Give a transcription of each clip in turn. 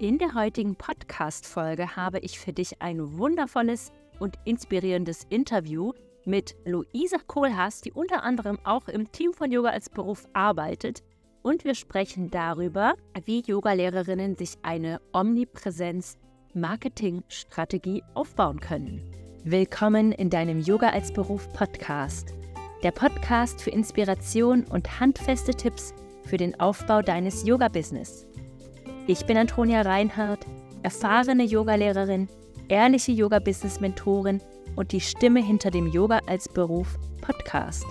In der heutigen Podcast-Folge habe ich für dich ein wundervolles und inspirierendes Interview mit Luisa Kohlhaas, die unter anderem auch im Team von Yoga als Beruf arbeitet. Und wir sprechen darüber, wie Yogalehrerinnen sich eine Omnipräsenz-Marketing-Strategie aufbauen können. Willkommen in deinem Yoga als Beruf Podcast. Der Podcast für Inspiration und handfeste Tipps für den Aufbau deines Yoga-Business. Ich bin Antonia Reinhardt, erfahrene Yogalehrerin, ehrliche Yoga-Business-Mentorin und die Stimme hinter dem Yoga als Beruf Podcast.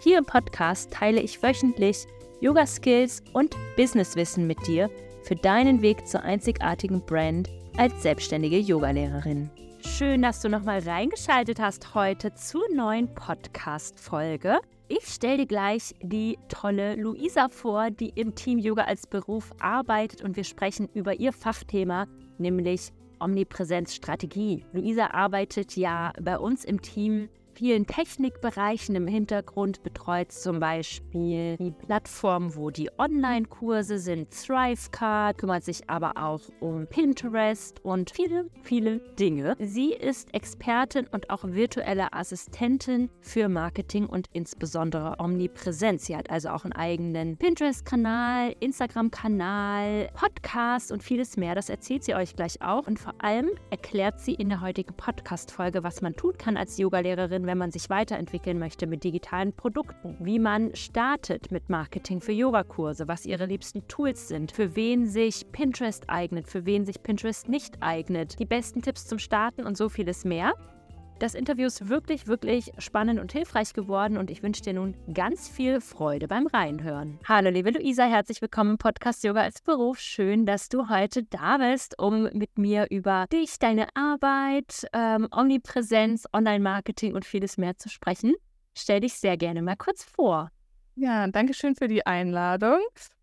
Hier im Podcast teile ich wöchentlich Yoga-Skills und Businesswissen mit dir für deinen Weg zur einzigartigen Brand als selbstständige Yogalehrerin. Schön, dass du nochmal reingeschaltet hast heute zur neuen Podcast-Folge. Ich stelle dir gleich die tolle Luisa vor, die im Team Yoga als Beruf arbeitet und wir sprechen über ihr Fachthema, nämlich Omnipräsenzstrategie. Luisa arbeitet ja bei uns im Team vielen Technikbereichen im Hintergrund betreut zum Beispiel die Plattform, wo die Online-Kurse sind, Thrivecard, kümmert sich aber auch um Pinterest und viele, viele Dinge. Sie ist Expertin und auch virtuelle Assistentin für Marketing und insbesondere Omnipräsenz. Sie hat also auch einen eigenen Pinterest-Kanal, Instagram-Kanal, Podcast und vieles mehr. Das erzählt sie euch gleich auch. Und vor allem erklärt sie in der heutigen Podcast-Folge, was man tun kann als Yogalehrerin, wenn man sich weiterentwickeln möchte mit digitalen Produkten, wie man startet mit Marketing für Yogakurse, was ihre liebsten Tools sind, für wen sich Pinterest eignet, für wen sich Pinterest nicht eignet, die besten Tipps zum Starten und so vieles mehr. Das Interview ist wirklich, wirklich spannend und hilfreich geworden und ich wünsche dir nun ganz viel Freude beim Reinhören. Hallo, liebe Luisa, herzlich willkommen im Podcast Yoga als Beruf. Schön, dass du heute da bist, um mit mir über dich, deine Arbeit, ähm, Omnipräsenz, Online-Marketing und vieles mehr zu sprechen. Stell dich sehr gerne mal kurz vor. Ja, danke schön für die Einladung.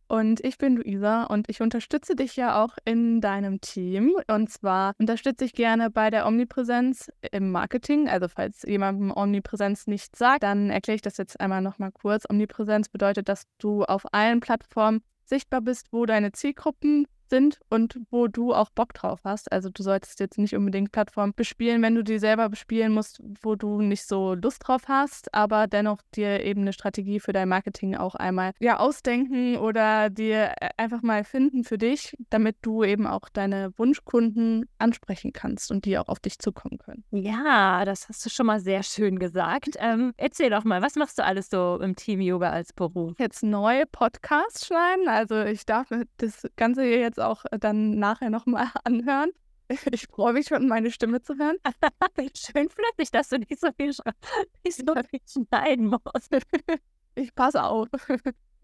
Und ich bin Luisa und ich unterstütze dich ja auch in deinem Team. Und zwar unterstütze ich gerne bei der Omnipräsenz im Marketing. Also falls jemandem Omnipräsenz nicht sagt, dann erkläre ich das jetzt einmal nochmal kurz. Omnipräsenz bedeutet, dass du auf allen Plattformen sichtbar bist, wo deine Zielgruppen sind und wo du auch Bock drauf hast. Also du solltest jetzt nicht unbedingt Plattformen bespielen, wenn du die selber bespielen musst, wo du nicht so Lust drauf hast, aber dennoch dir eben eine Strategie für dein Marketing auch einmal ja ausdenken oder dir äh, einfach mal finden für dich, damit du eben auch deine Wunschkunden ansprechen kannst und die auch auf dich zukommen können. Ja, das hast du schon mal sehr schön gesagt. Ähm, erzähl doch mal, was machst du alles so im Team Yoga als Beruf? Jetzt neue Podcasts schneiden. Also ich darf das Ganze hier jetzt auch äh, dann nachher nochmal anhören. Ich freue mich schon, meine Stimme zu hören. Schön flüssig, dass du nicht so viel, nicht so viel schneiden musst. Ich passe auf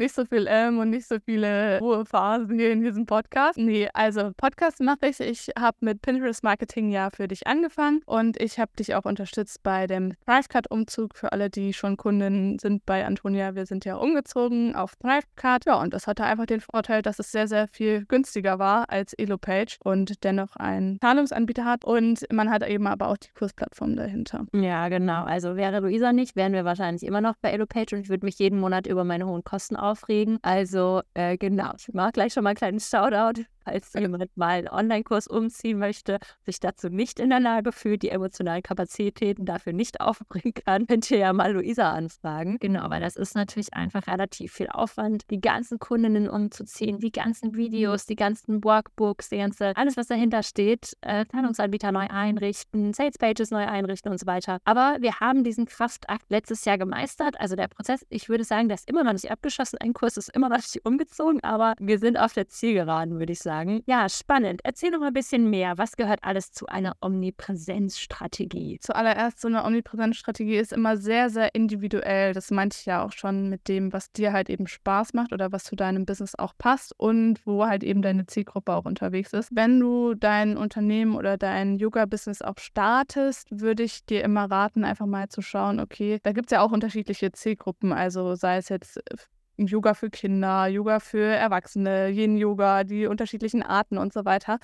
nicht so viel M und nicht so viele Ruhephasen hier in diesem Podcast. Nee, also Podcast mache ich. Ich habe mit Pinterest Marketing ja für dich angefangen und ich habe dich auch unterstützt bei dem Thrivecard-Umzug für alle, die schon Kunden sind bei Antonia. Wir sind ja umgezogen auf Thrivecard. Ja, und das hatte einfach den Vorteil, dass es sehr, sehr viel günstiger war als EloPage und dennoch einen Zahlungsanbieter hat und man hat eben aber auch die Kursplattform dahinter. Ja, genau. Also wäre Luisa nicht, wären wir wahrscheinlich immer noch bei EloPage und ich würde mich jeden Monat über meine hohen Kosten auf aufregen. Also äh, genau, ich mache gleich schon mal einen kleinen Shoutout falls jemand mal einen Online-Kurs umziehen möchte, sich dazu nicht in der Lage fühlt, die emotionalen Kapazitäten dafür nicht aufbringen kann, könnt ihr ja mal Luisa anfragen. Genau, weil das ist natürlich einfach relativ viel Aufwand, die ganzen Kundinnen umzuziehen, die ganzen Videos, die ganzen Workbooks, die ganze, alles, was dahinter steht, äh, neu einrichten, Sales Pages neu einrichten und so weiter. Aber wir haben diesen Kraftakt letztes Jahr gemeistert. Also der Prozess, ich würde sagen, der ist immer noch nicht abgeschlossen. Ein Kurs ist immer noch nicht umgezogen, aber wir sind auf der Zielgeraden, würde ich sagen sagen. Ja, spannend. Erzähl noch mal ein bisschen mehr. Was gehört alles zu einer Omnipräsenzstrategie? Zuallererst, so eine Omnipräsenzstrategie ist immer sehr, sehr individuell. Das meinte ich ja auch schon mit dem, was dir halt eben Spaß macht oder was zu deinem Business auch passt und wo halt eben deine Zielgruppe auch unterwegs ist. Wenn du dein Unternehmen oder dein Yoga-Business auch startest, würde ich dir immer raten, einfach mal zu schauen, okay, da gibt es ja auch unterschiedliche Zielgruppen. Also sei es jetzt Yoga für Kinder, Yoga für Erwachsene, Yin-Yoga, die unterschiedlichen Arten und so weiter.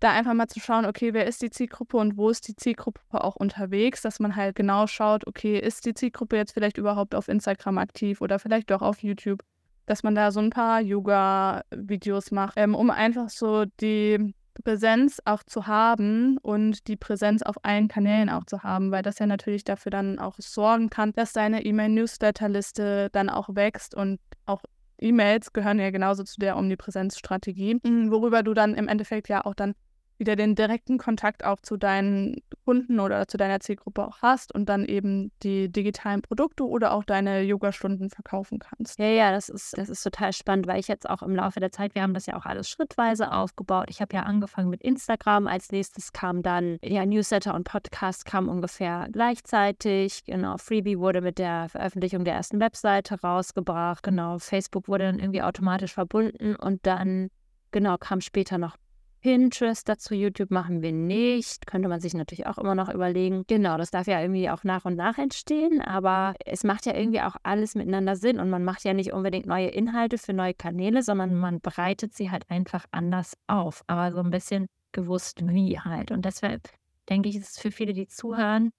Da einfach mal zu schauen, okay, wer ist die Zielgruppe und wo ist die Zielgruppe auch unterwegs, dass man halt genau schaut, okay, ist die Zielgruppe jetzt vielleicht überhaupt auf Instagram aktiv oder vielleicht doch auf YouTube? dass man da so ein paar Yoga-Videos macht, ähm, um einfach so die Präsenz auch zu haben und die Präsenz auf allen Kanälen auch zu haben, weil das ja natürlich dafür dann auch sorgen kann, dass deine E-Mail-Newsletter-Liste dann auch wächst und auch E-Mails gehören ja genauso zu der Omnipräsenzstrategie, worüber du dann im Endeffekt ja auch dann wieder den direkten Kontakt auch zu deinen Kunden oder zu deiner Zielgruppe auch hast und dann eben die digitalen Produkte oder auch deine Yoga-Stunden verkaufen kannst. Ja, ja, das ist, das ist total spannend, weil ich jetzt auch im Laufe der Zeit, wir haben das ja auch alles schrittweise aufgebaut. Ich habe ja angefangen mit Instagram, als nächstes kam dann, ja, Newsletter und Podcast kam ungefähr gleichzeitig. Genau, Freebie wurde mit der Veröffentlichung der ersten Webseite rausgebracht. Genau, Facebook wurde dann irgendwie automatisch verbunden und dann, genau, kam später noch Pinterest dazu, YouTube machen wir nicht. Könnte man sich natürlich auch immer noch überlegen. Genau, das darf ja irgendwie auch nach und nach entstehen, aber es macht ja irgendwie auch alles miteinander Sinn und man macht ja nicht unbedingt neue Inhalte für neue Kanäle, sondern man bereitet sie halt einfach anders auf, aber so ein bisschen gewusst wie halt. Und deshalb denke ich, ist es für viele, die zuhören,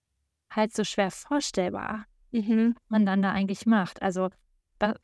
halt so schwer vorstellbar, mhm. was man dann da eigentlich macht. Also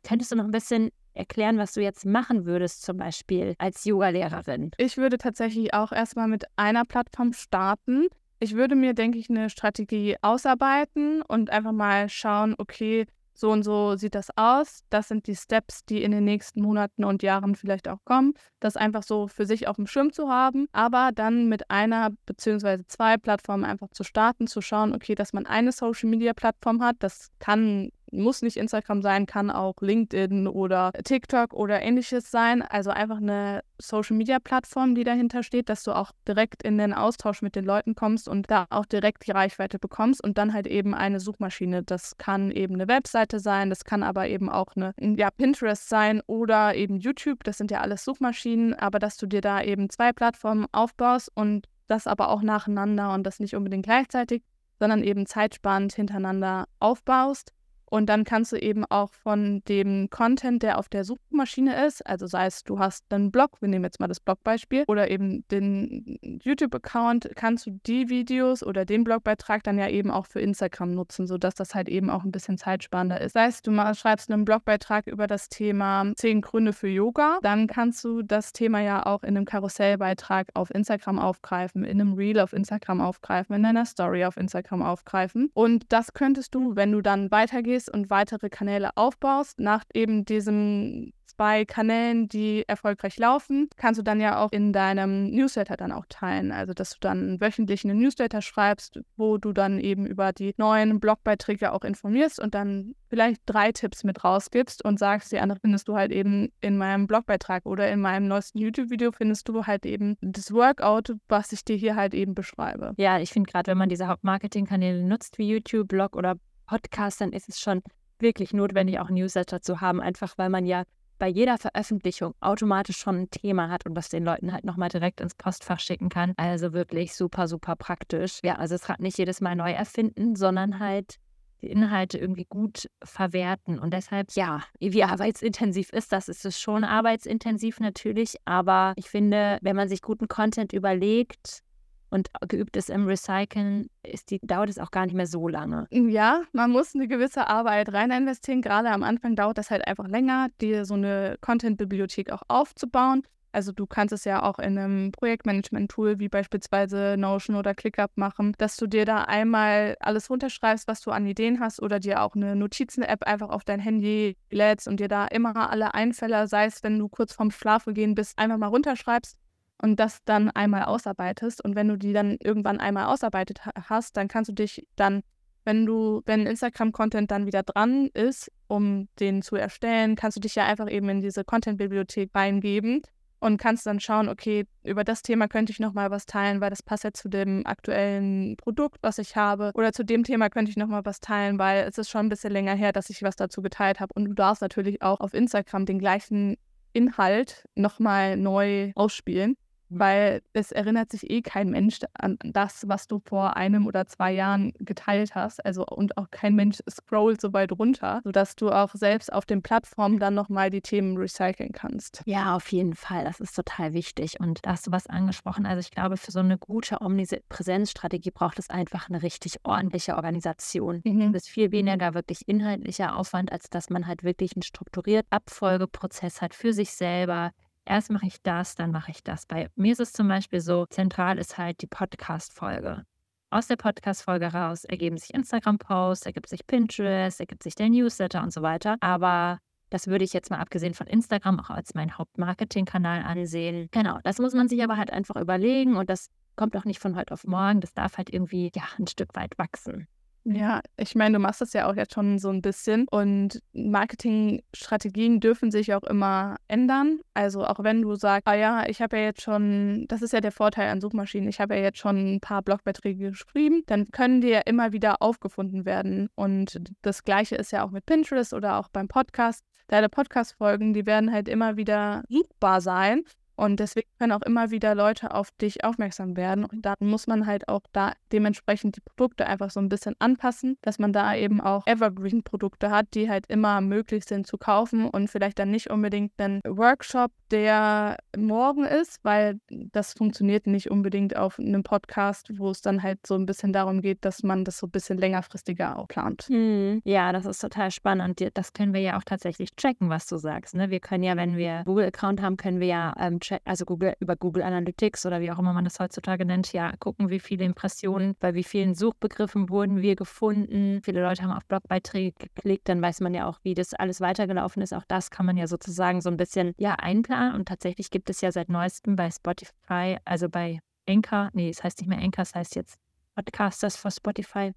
könntest du noch ein bisschen erklären, was du jetzt machen würdest, zum Beispiel als Yoga-Lehrerin? Ich würde tatsächlich auch erstmal mit einer Plattform starten. Ich würde mir, denke ich, eine Strategie ausarbeiten und einfach mal schauen, okay, so und so sieht das aus. Das sind die Steps, die in den nächsten Monaten und Jahren vielleicht auch kommen. Das einfach so für sich auf dem Schirm zu haben, aber dann mit einer beziehungsweise zwei Plattformen einfach zu starten, zu schauen, okay, dass man eine Social Media Plattform hat. Das kann muss nicht Instagram sein, kann auch LinkedIn oder TikTok oder ähnliches sein. Also einfach eine Social-Media-Plattform, die dahinter steht, dass du auch direkt in den Austausch mit den Leuten kommst und da auch direkt die Reichweite bekommst und dann halt eben eine Suchmaschine. Das kann eben eine Webseite sein, das kann aber eben auch eine ja, Pinterest sein oder eben YouTube. Das sind ja alles Suchmaschinen, aber dass du dir da eben zwei Plattformen aufbaust und das aber auch nacheinander und das nicht unbedingt gleichzeitig, sondern eben zeitsparend hintereinander aufbaust und dann kannst du eben auch von dem Content, der auf der Suchmaschine ist, also sei es, du hast einen Blog, wir nehmen jetzt mal das Blogbeispiel, oder eben den YouTube-Account, kannst du die Videos oder den Blogbeitrag dann ja eben auch für Instagram nutzen, sodass das halt eben auch ein bisschen zeitsparender ist. Sei es, du mal schreibst einen Blogbeitrag über das Thema 10 Gründe für Yoga, dann kannst du das Thema ja auch in einem Karussellbeitrag auf Instagram aufgreifen, in einem Reel auf Instagram aufgreifen, in deiner Story auf Instagram aufgreifen. Und das könntest du, wenn du dann weitergehst, gehst und weitere Kanäle aufbaust, nach eben diesen zwei Kanälen, die erfolgreich laufen, kannst du dann ja auch in deinem Newsletter dann auch teilen. Also, dass du dann wöchentlich einen Newsletter schreibst, wo du dann eben über die neuen Blogbeiträge auch informierst und dann vielleicht drei Tipps mit rausgibst und sagst, die andere findest du halt eben in meinem Blogbeitrag oder in meinem neuesten YouTube-Video findest du halt eben das Workout, was ich dir hier halt eben beschreibe. Ja, ich finde gerade, wenn man diese Hauptmarketing-Kanäle nutzt, wie YouTube, Blog oder Podcast, dann ist es schon wirklich notwendig, auch Newsletter zu haben, einfach weil man ja bei jeder Veröffentlichung automatisch schon ein Thema hat und das den Leuten halt nochmal direkt ins Postfach schicken kann. Also wirklich super, super praktisch. Ja, also es hat nicht jedes Mal neu erfinden, sondern halt die Inhalte irgendwie gut verwerten. Und deshalb, ja, wie arbeitsintensiv ist das? Ist es schon arbeitsintensiv natürlich, aber ich finde, wenn man sich guten Content überlegt, und geübt ist im Recyceln, ist die, dauert es auch gar nicht mehr so lange. Ja, man muss eine gewisse Arbeit rein investieren. Gerade am Anfang dauert das halt einfach länger, dir so eine Content-Bibliothek auch aufzubauen. Also du kannst es ja auch in einem Projektmanagement-Tool wie beispielsweise Notion oder ClickUp machen, dass du dir da einmal alles runterschreibst, was du an Ideen hast oder dir auch eine Notizen-App einfach auf dein Handy lädst und dir da immer alle Einfälle, sei es, wenn du kurz vorm Schlafengehen bist, einfach mal runterschreibst und das dann einmal ausarbeitest. Und wenn du die dann irgendwann einmal ausarbeitet hast, dann kannst du dich dann, wenn du, wenn Instagram-Content dann wieder dran ist, um den zu erstellen, kannst du dich ja einfach eben in diese Content-Bibliothek reingeben und kannst dann schauen, okay, über das Thema könnte ich nochmal was teilen, weil das passt ja zu dem aktuellen Produkt, was ich habe. Oder zu dem Thema könnte ich nochmal was teilen, weil es ist schon ein bisschen länger her, dass ich was dazu geteilt habe. Und du darfst natürlich auch auf Instagram den gleichen Inhalt nochmal neu ausspielen. Weil es erinnert sich eh kein Mensch an das, was du vor einem oder zwei Jahren geteilt hast. Also und auch kein Mensch scrollt so weit runter, sodass du auch selbst auf den Plattformen dann nochmal die Themen recyceln kannst. Ja, auf jeden Fall. Das ist total wichtig. Und da hast du was angesprochen. Also ich glaube, für so eine gute Omnipräsenzstrategie braucht es einfach eine richtig ordentliche Organisation. Mhm. Das ist viel weniger wirklich inhaltlicher Aufwand, als dass man halt wirklich einen strukturierten Abfolgeprozess hat für sich selber erst mache ich das, dann mache ich das. Bei mir ist es zum Beispiel so, zentral ist halt die Podcast-Folge. Aus der Podcast-Folge raus ergeben sich Instagram-Posts, ergibt sich Pinterest, ergibt sich der Newsletter und so weiter. Aber das würde ich jetzt mal abgesehen von Instagram auch als meinen Hauptmarketing-Kanal ansehen. Genau, das muss man sich aber halt einfach überlegen und das kommt auch nicht von heute auf morgen. Das darf halt irgendwie ja ein Stück weit wachsen. Ja, ich meine, du machst das ja auch jetzt schon so ein bisschen und Marketingstrategien dürfen sich auch immer ändern. Also auch wenn du sagst, ah ja, ich habe ja jetzt schon, das ist ja der Vorteil an Suchmaschinen, ich habe ja jetzt schon ein paar Blogbeiträge geschrieben, dann können die ja immer wieder aufgefunden werden. Und das gleiche ist ja auch mit Pinterest oder auch beim Podcast. Deine Podcast-Folgen, die werden halt immer wieder suchbar sein. Und deswegen können auch immer wieder Leute auf dich aufmerksam werden. Und dann muss man halt auch da dementsprechend die Produkte einfach so ein bisschen anpassen, dass man da eben auch Evergreen-Produkte hat, die halt immer möglich sind zu kaufen und vielleicht dann nicht unbedingt einen Workshop, der morgen ist, weil das funktioniert nicht unbedingt auf einem Podcast, wo es dann halt so ein bisschen darum geht, dass man das so ein bisschen längerfristiger auch plant. Hm. Ja, das ist total spannend das können wir ja auch tatsächlich tracken, was du sagst. Ne? Wir können ja, wenn wir Google-Account haben, können wir ja ähm, also Google, über Google Analytics oder wie auch immer man das heutzutage nennt, ja, gucken, wie viele Impressionen, bei wie vielen Suchbegriffen wurden wir gefunden. Viele Leute haben auf Blogbeiträge geklickt, dann weiß man ja auch, wie das alles weitergelaufen ist. Auch das kann man ja sozusagen so ein bisschen, ja, einplanen. Und tatsächlich gibt es ja seit neuestem bei Spotify, also bei Anchor, nee, es heißt nicht mehr Anchor, es heißt jetzt Podcasters for Spotify,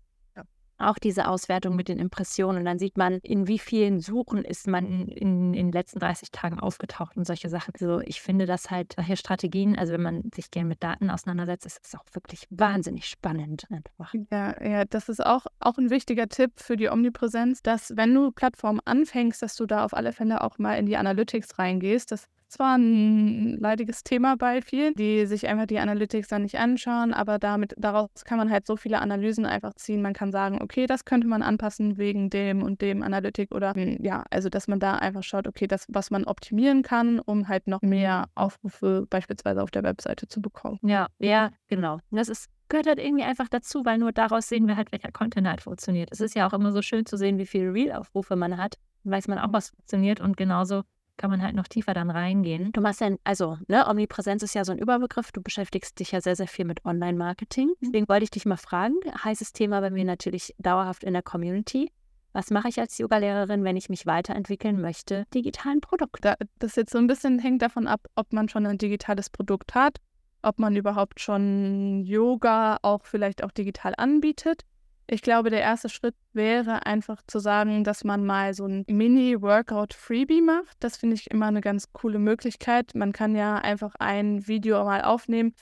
auch diese Auswertung mit den Impressionen. Und dann sieht man, in wie vielen Suchen ist man in, in, in den letzten 30 Tagen aufgetaucht und solche Sachen. Also ich finde das halt, solche Strategien, also wenn man sich gerne mit Daten auseinandersetzt, ist es auch wirklich wahnsinnig spannend einfach. Ja, ja, das ist auch, auch ein wichtiger Tipp für die Omnipräsenz, dass wenn du Plattformen anfängst, dass du da auf alle Fälle auch mal in die Analytics reingehst. Das zwar ein leidiges Thema bei vielen, die sich einfach die Analytics dann nicht anschauen, aber damit, daraus kann man halt so viele Analysen einfach ziehen. Man kann sagen, okay, das könnte man anpassen wegen dem und dem Analytik oder hm, ja, also dass man da einfach schaut, okay, das, was man optimieren kann, um halt noch mehr Aufrufe beispielsweise auf der Webseite zu bekommen. Ja, ja, genau. Das ist gehört halt irgendwie einfach dazu, weil nur daraus sehen wir halt, welcher Content halt funktioniert. Es ist ja auch immer so schön zu sehen, wie viele Real-Aufrufe man hat. Dann weiß man auch, was funktioniert und genauso kann man halt noch tiefer dann reingehen. Du machst ja, also, ne, Omnipräsenz ist ja so ein Überbegriff. Du beschäftigst dich ja sehr, sehr viel mit Online-Marketing. Mhm. Deswegen wollte ich dich mal fragen. Heißes Thema bei mir natürlich dauerhaft in der Community. Was mache ich als Yoga-Lehrerin, wenn ich mich weiterentwickeln möchte? Digitalen Produkt. Das jetzt so ein bisschen hängt davon ab, ob man schon ein digitales Produkt hat, ob man überhaupt schon Yoga auch vielleicht auch digital anbietet ich glaube, der erste Schritt wäre einfach zu sagen, dass man mal so ein Mini-Workout-Freebie macht. Das finde ich immer eine ganz coole Möglichkeit. Man kann ja einfach ein Video mal aufnehmen,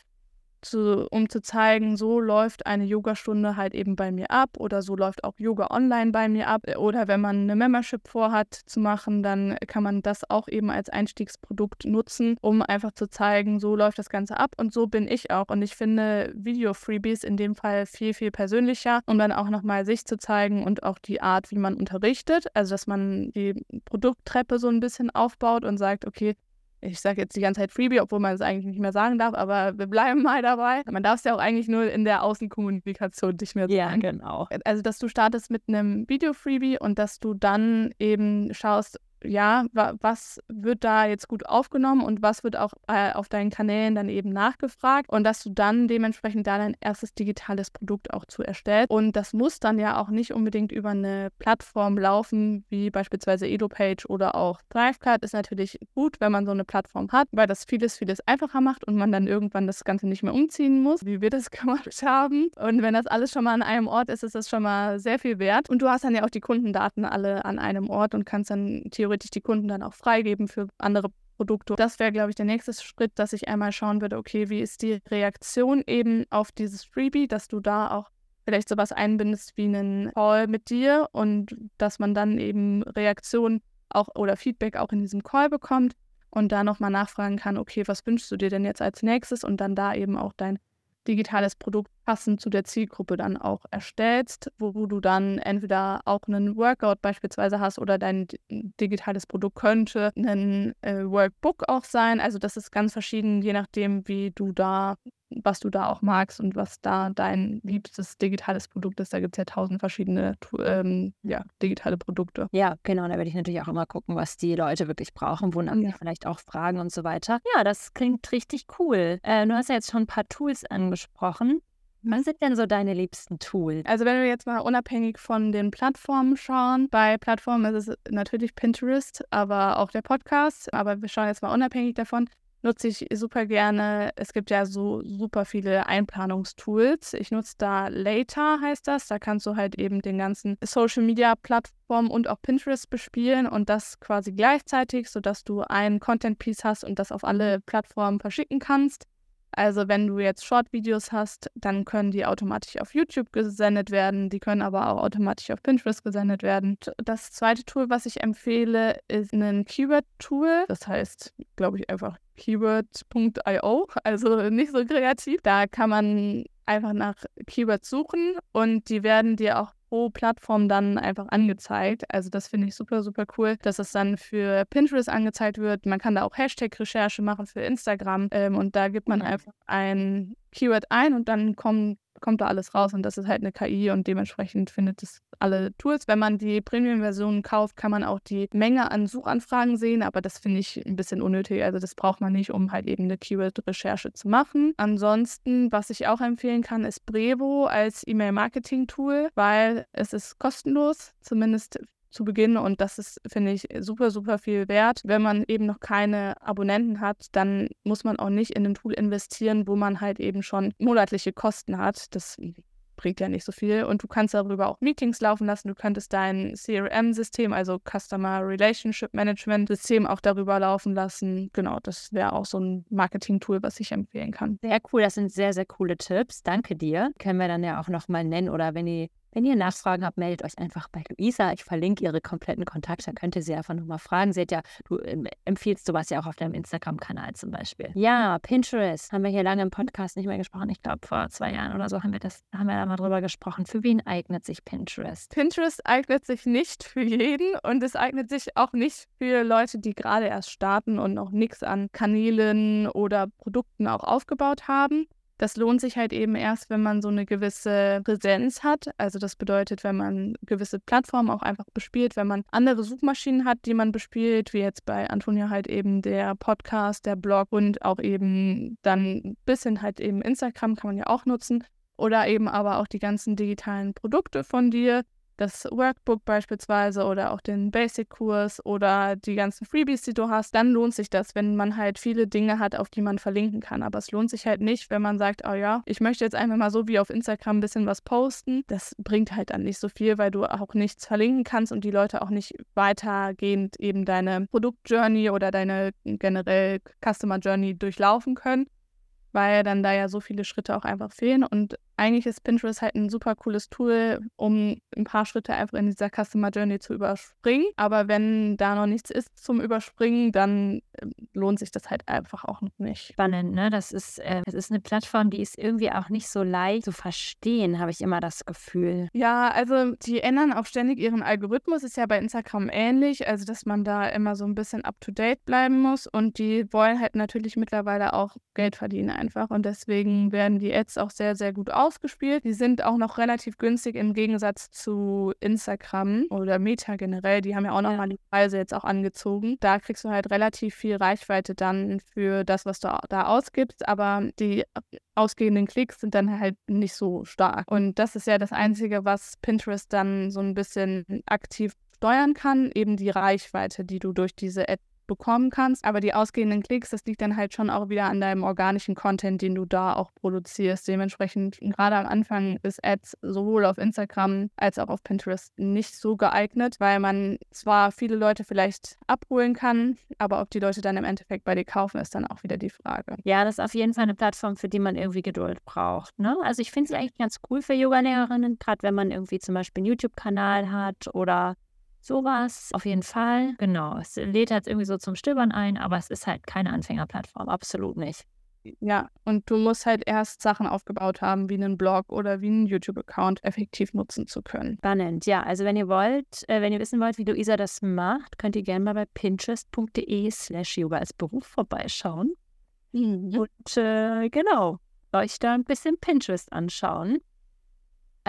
zu, um zu zeigen, so läuft eine Yogastunde halt eben bei mir ab oder so läuft auch Yoga online bei mir ab. Oder wenn man eine Membership vorhat zu machen, dann kann man das auch eben als Einstiegsprodukt nutzen, um einfach zu zeigen, so läuft das Ganze ab und so bin ich auch. Und ich finde Video-Freebies in dem Fall viel, viel persönlicher, um dann auch nochmal sich zu zeigen und auch die Art, wie man unterrichtet. Also, dass man die Produkttreppe so ein bisschen aufbaut und sagt, okay, ich sage jetzt die ganze Zeit Freebie, obwohl man es eigentlich nicht mehr sagen darf, aber wir bleiben mal dabei. Man darf es ja auch eigentlich nur in der Außenkommunikation nicht mehr sagen. Ja, genau. Also, dass du startest mit einem Video-Freebie und dass du dann eben schaust, ja, wa was wird da jetzt gut aufgenommen und was wird auch äh, auf deinen Kanälen dann eben nachgefragt und dass du dann dementsprechend da dein erstes digitales Produkt auch zu erstellst. Und das muss dann ja auch nicht unbedingt über eine Plattform laufen, wie beispielsweise EdoPage oder auch Thrivecard. Ist natürlich gut, wenn man so eine Plattform hat, weil das vieles, vieles einfacher macht und man dann irgendwann das Ganze nicht mehr umziehen muss, wie wir das gemacht haben. Und wenn das alles schon mal an einem Ort ist, ist das schon mal sehr viel wert. Und du hast dann ja auch die Kundendaten alle an einem Ort und kannst dann theoretisch theoretisch die Kunden dann auch freigeben für andere Produkte. Das wäre, glaube ich, der nächste Schritt, dass ich einmal schauen würde, okay, wie ist die Reaktion eben auf dieses Freebie, dass du da auch vielleicht sowas einbindest wie einen Call mit dir und dass man dann eben Reaktion auch oder Feedback auch in diesem Call bekommt. und da nochmal nachfragen kann, okay, was wünschst du dir denn jetzt als nächstes und dann da eben auch dein digitales Produkt passend zu der Zielgruppe dann auch erstellst, wo du dann entweder auch einen Workout beispielsweise hast oder dein digitales Produkt könnte ein äh, Workbook auch sein. Also das ist ganz verschieden, je nachdem, wie du da was du da auch magst und was da dein liebstes digitales Produkt ist. Da gibt es ja tausend verschiedene ähm, ja, digitale Produkte. Ja, genau. Da werde ich natürlich auch immer gucken, was die Leute wirklich brauchen, wonach ja. vielleicht auch fragen und so weiter. Ja, das klingt richtig cool. Äh, du hast ja jetzt schon ein paar Tools angesprochen. Was sind denn so deine liebsten Tools? Also wenn wir jetzt mal unabhängig von den Plattformen schauen, bei Plattformen ist es natürlich Pinterest, aber auch der Podcast. Aber wir schauen jetzt mal unabhängig davon nutze ich super gerne. Es gibt ja so super viele Einplanungstools. Ich nutze da Later, heißt das. Da kannst du halt eben den ganzen Social Media Plattformen und auch Pinterest bespielen und das quasi gleichzeitig, sodass du ein Content Piece hast und das auf alle Plattformen verschicken kannst. Also wenn du jetzt Short-Videos hast, dann können die automatisch auf YouTube gesendet werden, die können aber auch automatisch auf Pinterest gesendet werden. Das zweite Tool, was ich empfehle, ist ein Keyword-Tool. Das heißt, glaube ich, einfach keyword.io, also nicht so kreativ. Da kann man einfach nach Keywords suchen und die werden dir auch pro Plattform dann einfach angezeigt. Also das finde ich super, super cool, dass es dann für Pinterest angezeigt wird. Man kann da auch Hashtag-Recherche machen für Instagram ähm, und da gibt man einfach ein Keyword ein und dann kommen kommt da alles raus und das ist halt eine KI und dementsprechend findet es alle Tools. Wenn man die Premium-Version kauft, kann man auch die Menge an Suchanfragen sehen, aber das finde ich ein bisschen unnötig. Also das braucht man nicht, um halt eben eine Keyword-Recherche zu machen. Ansonsten, was ich auch empfehlen kann, ist Brevo als E-Mail-Marketing-Tool, weil es ist kostenlos, zumindest zu Beginn und das ist, finde ich, super, super viel wert. Wenn man eben noch keine Abonnenten hat, dann muss man auch nicht in ein Tool investieren, wo man halt eben schon monatliche Kosten hat. Das bringt ja nicht so viel. Und du kannst darüber auch Meetings laufen lassen. Du könntest dein CRM-System, also Customer Relationship Management System, auch darüber laufen lassen. Genau, das wäre auch so ein Marketing-Tool, was ich empfehlen kann. Sehr cool, das sind sehr, sehr coole Tipps. Danke dir. Können wir dann ja auch nochmal nennen oder wenn ihr wenn ihr Nachfragen habt, meldet euch einfach bei Luisa. Ich verlinke ihre kompletten Kontakte, dann könnt ihr sie einfach nochmal fragen. Sie hat ja, du ähm, empfiehlst sowas ja auch auf deinem Instagram-Kanal zum Beispiel. Ja, Pinterest haben wir hier lange im Podcast nicht mehr gesprochen. Ich glaube, vor zwei Jahren oder so haben wir das, haben wir da mal drüber gesprochen. Für wen eignet sich Pinterest? Pinterest eignet sich nicht für jeden und es eignet sich auch nicht für Leute, die gerade erst starten und noch nichts an Kanälen oder Produkten auch aufgebaut haben. Das lohnt sich halt eben erst, wenn man so eine gewisse Präsenz hat. Also das bedeutet, wenn man gewisse Plattformen auch einfach bespielt, wenn man andere Suchmaschinen hat, die man bespielt, wie jetzt bei Antonia halt eben der Podcast, der Blog und auch eben dann ein bisschen halt eben Instagram kann man ja auch nutzen. Oder eben aber auch die ganzen digitalen Produkte von dir, das Workbook beispielsweise oder auch den Basic-Kurs oder die ganzen Freebies, die du hast, dann lohnt sich das, wenn man halt viele Dinge hat, auf die man verlinken kann. Aber es lohnt sich halt nicht, wenn man sagt, oh ja, ich möchte jetzt einfach mal so wie auf Instagram ein bisschen was posten. Das bringt halt dann nicht so viel, weil du auch nichts verlinken kannst und die Leute auch nicht weitergehend eben deine Produkt-Journey oder deine generell Customer-Journey durchlaufen können weil dann da ja so viele Schritte auch einfach fehlen. Und eigentlich ist Pinterest halt ein super cooles Tool, um ein paar Schritte einfach in dieser Customer Journey zu überspringen. Aber wenn da noch nichts ist zum Überspringen, dann lohnt sich das halt einfach auch nicht. Spannend, ne? Das ist, äh, das ist eine Plattform, die ist irgendwie auch nicht so leicht zu verstehen, habe ich immer das Gefühl. Ja, also die ändern auch ständig ihren Algorithmus. Ist ja bei Instagram ähnlich, also dass man da immer so ein bisschen up to date bleiben muss. Und die wollen halt natürlich mittlerweile auch Geld verdienen einfach. Und deswegen werden die Ads auch sehr, sehr gut aus ausgespielt. Die sind auch noch relativ günstig im Gegensatz zu Instagram oder Meta generell. Die haben ja auch nochmal ja. die Preise jetzt auch angezogen. Da kriegst du halt relativ viel Reichweite dann für das, was du da ausgibst. Aber die ausgehenden Klicks sind dann halt nicht so stark. Und das ist ja das Einzige, was Pinterest dann so ein bisschen aktiv steuern kann, eben die Reichweite, die du durch diese Ad bekommen kannst. Aber die ausgehenden Klicks, das liegt dann halt schon auch wieder an deinem organischen Content, den du da auch produzierst. Dementsprechend, gerade am Anfang ist Ads sowohl auf Instagram als auch auf Pinterest nicht so geeignet, weil man zwar viele Leute vielleicht abholen kann, aber ob die Leute dann im Endeffekt bei dir kaufen, ist dann auch wieder die Frage. Ja, das ist auf jeden Fall eine Plattform, für die man irgendwie Geduld braucht. Ne? Also ich finde sie eigentlich ganz cool für Yoga-Lehrerinnen, gerade wenn man irgendwie zum Beispiel einen YouTube-Kanal hat oder Sowas auf jeden Fall. Genau. Es lädt jetzt irgendwie so zum Stöbern ein, aber es ist halt keine Anfängerplattform. Absolut nicht. Ja, und du musst halt erst Sachen aufgebaut haben, wie einen Blog oder wie einen YouTube-Account effektiv nutzen zu können. Spannend, ja. Also wenn ihr wollt, äh, wenn ihr wissen wollt, wie Luisa das macht, könnt ihr gerne mal bei pinterest.de slash yoga als Beruf vorbeischauen. Mhm. Und äh, genau, euch da ein bisschen Pinterest anschauen.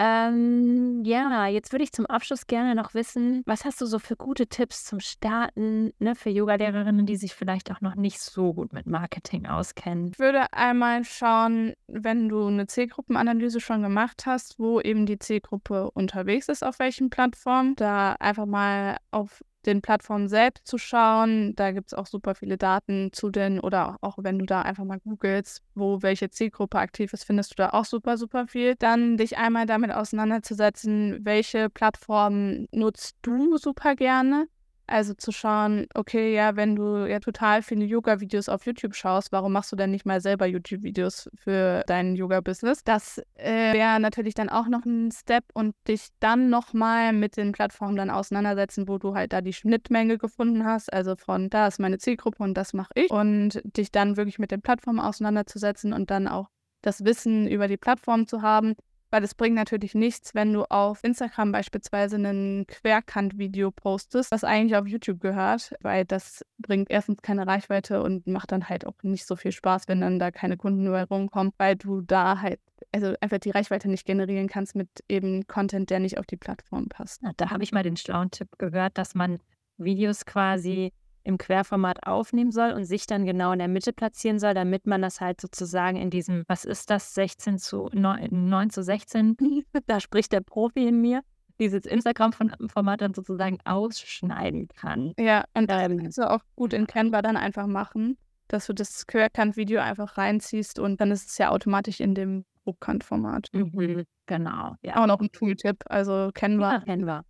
Ähm, ja, jetzt würde ich zum Abschluss gerne noch wissen, was hast du so für gute Tipps zum Starten ne, für Yoga-Lehrerinnen, die sich vielleicht auch noch nicht so gut mit Marketing auskennen? Ich würde einmal schauen, wenn du eine Zielgruppenanalyse schon gemacht hast, wo eben die Zielgruppe unterwegs ist, auf welchen Plattformen, da einfach mal auf den Plattformen selbst zu schauen. Da gibt es auch super viele Daten zu den, oder auch wenn du da einfach mal googelst, wo welche Zielgruppe aktiv ist, findest du da auch super, super viel. Dann dich einmal damit auseinanderzusetzen, welche Plattformen nutzt du super gerne also zu schauen, okay, ja, wenn du ja total viele Yoga-Videos auf YouTube schaust, warum machst du denn nicht mal selber YouTube-Videos für dein Yoga-Business? Das äh, wäre natürlich dann auch noch ein Step und dich dann nochmal mit den Plattformen dann auseinandersetzen, wo du halt da die Schnittmenge gefunden hast. Also von da ist meine Zielgruppe und das mache ich. Und dich dann wirklich mit den Plattformen auseinanderzusetzen und dann auch das Wissen über die Plattform zu haben, weil es bringt natürlich nichts, wenn du auf Instagram beispielsweise ein Querkant-Video postest, was eigentlich auf YouTube gehört, weil das bringt erstens keine Reichweite und macht dann halt auch nicht so viel Spaß, wenn dann da keine Kunden rumkommen, weil du da halt also einfach die Reichweite nicht generieren kannst mit eben Content, der nicht auf die Plattform passt. Da habe ich mal den schlauen Tipp gehört, dass man Videos quasi im Querformat aufnehmen soll und sich dann genau in der Mitte platzieren soll, damit man das halt sozusagen in diesem, was ist das, 16 zu 9, 9 zu 16, da spricht der Profi in mir, dieses Instagram-Format dann sozusagen ausschneiden kann. Ja, und das ähm, kannst du auch gut in Canva dann einfach machen, dass du das Querkant-Video einfach reinziehst und dann ist es ja automatisch in dem Hochkant-Format. Mhm, genau. Ja. Auch noch ein Tooltip, also Canva. Ja, Canva.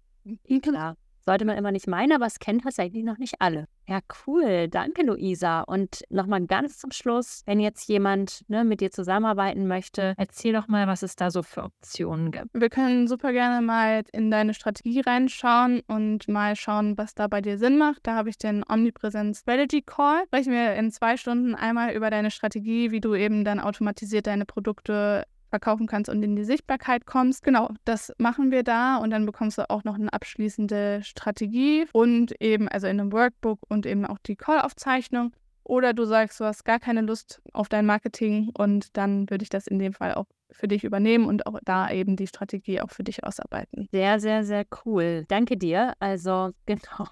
Klar. Sollte man immer nicht meinen, aber es kennen tatsächlich noch nicht alle. Ja, cool. Danke, Luisa. Und nochmal ganz zum Schluss, wenn jetzt jemand ne, mit dir zusammenarbeiten möchte, erzähl doch mal, was es da so für Optionen gibt. Wir können super gerne mal in deine Strategie reinschauen und mal schauen, was da bei dir Sinn macht. Da habe ich den Omnipresent Strategy Call. Sprechen wir in zwei Stunden einmal über deine Strategie, wie du eben dann automatisiert deine Produkte verkaufen kannst und in die Sichtbarkeit kommst. Genau, das machen wir da und dann bekommst du auch noch eine abschließende Strategie und eben, also in einem Workbook und eben auch die Call-Aufzeichnung. Oder du sagst, du hast gar keine Lust auf dein Marketing und dann würde ich das in dem Fall auch für dich übernehmen und auch da eben die Strategie auch für dich ausarbeiten. Sehr, sehr, sehr cool. Danke dir. Also genau,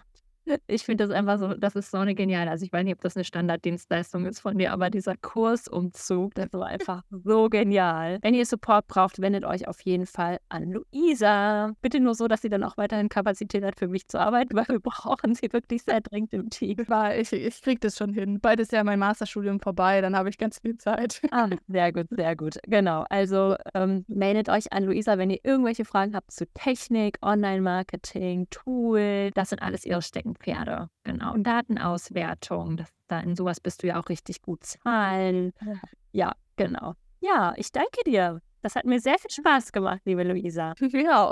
ich finde das einfach so, das ist so eine geniale. Also ich weiß nicht, ob das eine Standarddienstleistung ist von dir, aber dieser Kursumzug, das war einfach so genial. Wenn ihr Support braucht, wendet euch auf jeden Fall an Luisa. Bitte nur so, dass sie dann auch weiterhin Kapazität hat, für mich zu arbeiten, weil wir brauchen sie wirklich sehr dringend im Team. Ich, ich kriege das schon hin. Bald ist ja mein Masterstudium vorbei, dann habe ich ganz viel Zeit. Ah, sehr gut, sehr gut. Genau. Also ähm, meldet euch an Luisa, wenn ihr irgendwelche Fragen habt zu Technik, Online-Marketing, Tool. Das sind alles ihre Stecken Pferde. Genau. Und Datenauswertung. Das, da in sowas bist du ja auch richtig gut zahlen. Ja, genau. Ja, ich danke dir. Das hat mir sehr viel Spaß gemacht, liebe Luisa. Mir auch.